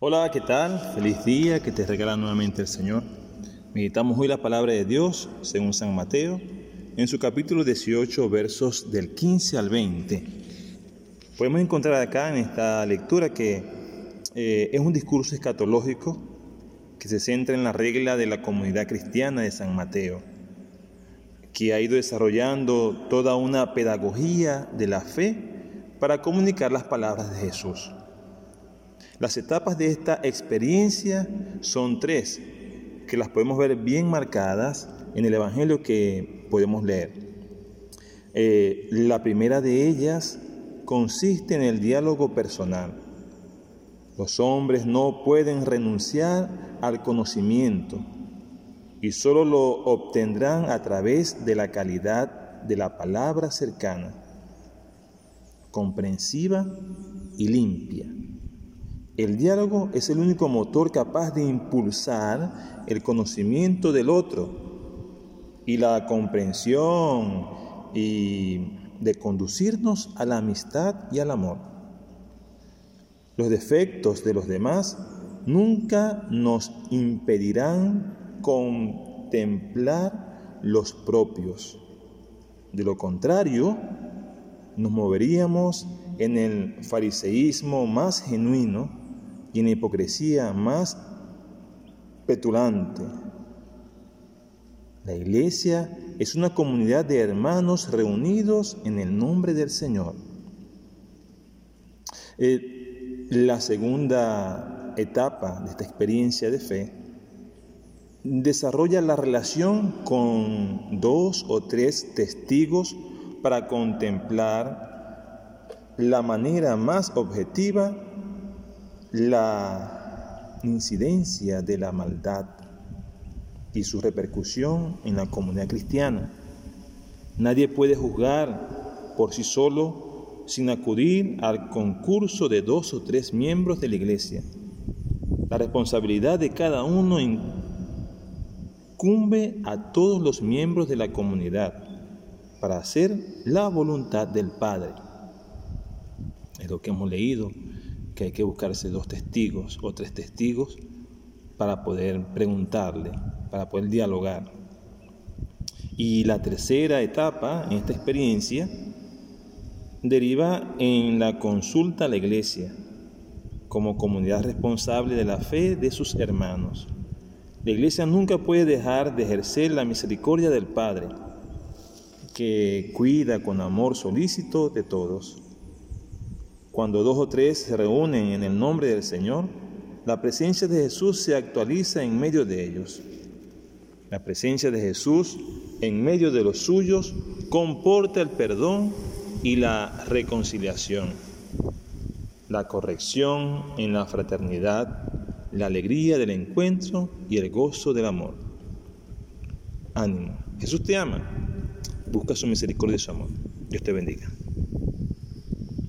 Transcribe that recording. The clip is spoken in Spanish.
Hola, ¿qué tal? Feliz día que te regala nuevamente el Señor. Meditamos hoy la palabra de Dios según San Mateo en su capítulo 18 versos del 15 al 20. Podemos encontrar acá en esta lectura que eh, es un discurso escatológico que se centra en la regla de la comunidad cristiana de San Mateo, que ha ido desarrollando toda una pedagogía de la fe para comunicar las palabras de Jesús. Las etapas de esta experiencia son tres, que las podemos ver bien marcadas en el Evangelio que podemos leer. Eh, la primera de ellas consiste en el diálogo personal. Los hombres no pueden renunciar al conocimiento y solo lo obtendrán a través de la calidad de la palabra cercana, comprensiva y limpia. El diálogo es el único motor capaz de impulsar el conocimiento del otro y la comprensión y de conducirnos a la amistad y al amor. Los defectos de los demás nunca nos impedirán contemplar los propios. De lo contrario, nos moveríamos en el fariseísmo más genuino y en hipocresía más petulante. La iglesia es una comunidad de hermanos reunidos en el nombre del Señor. Eh, la segunda etapa de esta experiencia de fe desarrolla la relación con dos o tres testigos para contemplar la manera más objetiva la incidencia de la maldad y su repercusión en la comunidad cristiana. Nadie puede juzgar por sí solo sin acudir al concurso de dos o tres miembros de la iglesia. La responsabilidad de cada uno incumbe a todos los miembros de la comunidad para hacer la voluntad del Padre. Es lo que hemos leído que hay que buscarse dos testigos o tres testigos para poder preguntarle, para poder dialogar. Y la tercera etapa en esta experiencia deriva en la consulta a la iglesia como comunidad responsable de la fe de sus hermanos. La iglesia nunca puede dejar de ejercer la misericordia del Padre, que cuida con amor solícito de todos. Cuando dos o tres se reúnen en el nombre del Señor, la presencia de Jesús se actualiza en medio de ellos. La presencia de Jesús en medio de los suyos comporta el perdón y la reconciliación, la corrección en la fraternidad, la alegría del encuentro y el gozo del amor. Ánimo, Jesús te ama, busca su misericordia y su amor. Dios te bendiga.